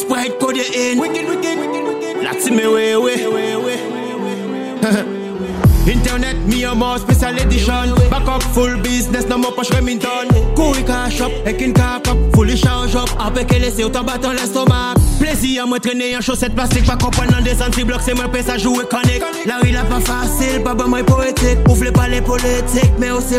Sprite. La ouais, ouais, ouais, ouais. Internet, me a more special edition. Back up full business, no more poche Remington. Cash up, et qu'une cap up, fully charge up. Qu'elle laisse autant battant l'estomac. Plaisir, moi traîner en chaussette plastique, pas comprendre des anti-blocs, c'est moi pèse à jouer connect. La rue là pas facile, pas bon, moi poétique. Ouvre pas les politiques, mais aussi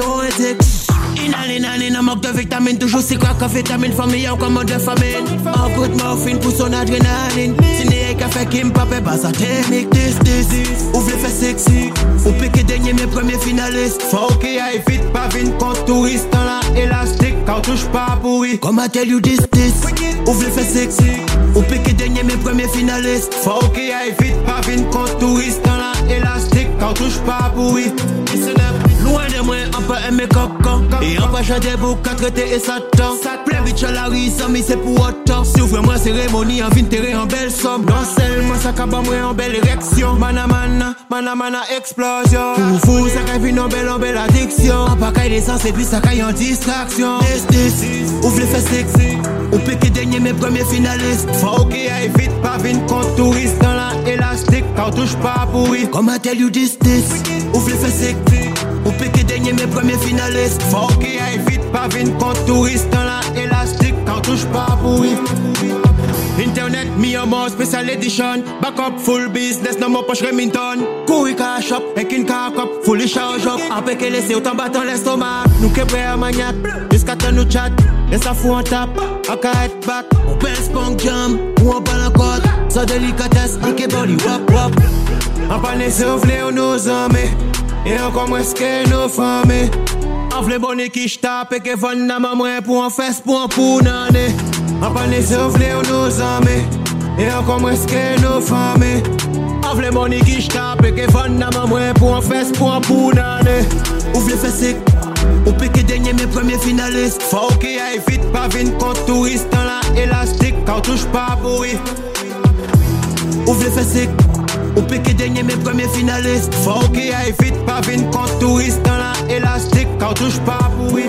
éthique. Inhaline, inhaline, un manque de vitamines, toujours c'est quoi vitamine famille ou comme de famine. Un coup de morphine pour son adrénaline. Si n'est qu'à faire qui me pape, pas sa technique, this, this. Ouvre les fesses sexy, ou pique dernier mes premiers finalistes. Faut qu'il aille vite, pas vite, contre touriste dans la élastique, quand touche pas pourri. Comme I tell you this, this. Ouvre les fesses sexy, ou pique dernier mes premiers finalistes. Faut qu'il aille vite, pas vite, contre touriste dans la élastique, quand touche pas pourri. Et on peut chanter pour qu'à traiter et Satan Plein bitch à la ça mais c'est pour autant. Si moi cérémonie, en vin en belle somme. Non seulement ça cabane moi en belle érection. Mana mana, mana mana explosion. Pour vous, ça caille une belle en belle addiction. En pas caille l'essence et puis ça caille en distraction. This, ouvre les fesses sexy Ou pique dernier mes premiers finalistes. Faut qu'il aille vite, pas vine contre touriste Dans la élastique, quand touche pas pourri. Comme I tell you this, this Ouvre les fesses sexy ou piquer dernier mes premiers finalistes Faut qu'il aille vite, pas vine contre touriste Dans la élastique, quand touche pas pourri Internet, me a more special edition Back up, full business, no more poche Remington. Cash up, et qu'une car up Fully charge up, après qu'elle laisse autant battant l'estomac. Nous qui prêt à maniaque, jusqu'à temps nous chat. Et ça fout en tap, à head back. On pense punk jam, ou en côte Sans délicatesse, on qui body wop wop On parle soufflé, on nous amis et encore moins que nos familles En vle bonne qui j'tape et que von na maman pour en fesse pour en pour nané En pas les souffler ou nos amis Et encore moins que nos familles En vle bonne qui j'tape et que von na maman pour en fesse pour en pour nané Ouvre les fesses ou pique dernier mes premiers finalistes. Faut qu'il aille vite, pas vine contre touriste Dans la élastique, quand touche pas pourri Ouvre les fesses ou pique dernier mes premiers finalistes. Faut qu'il aille vite, pas vine contre touriste Dans la élastique, touche pas pourri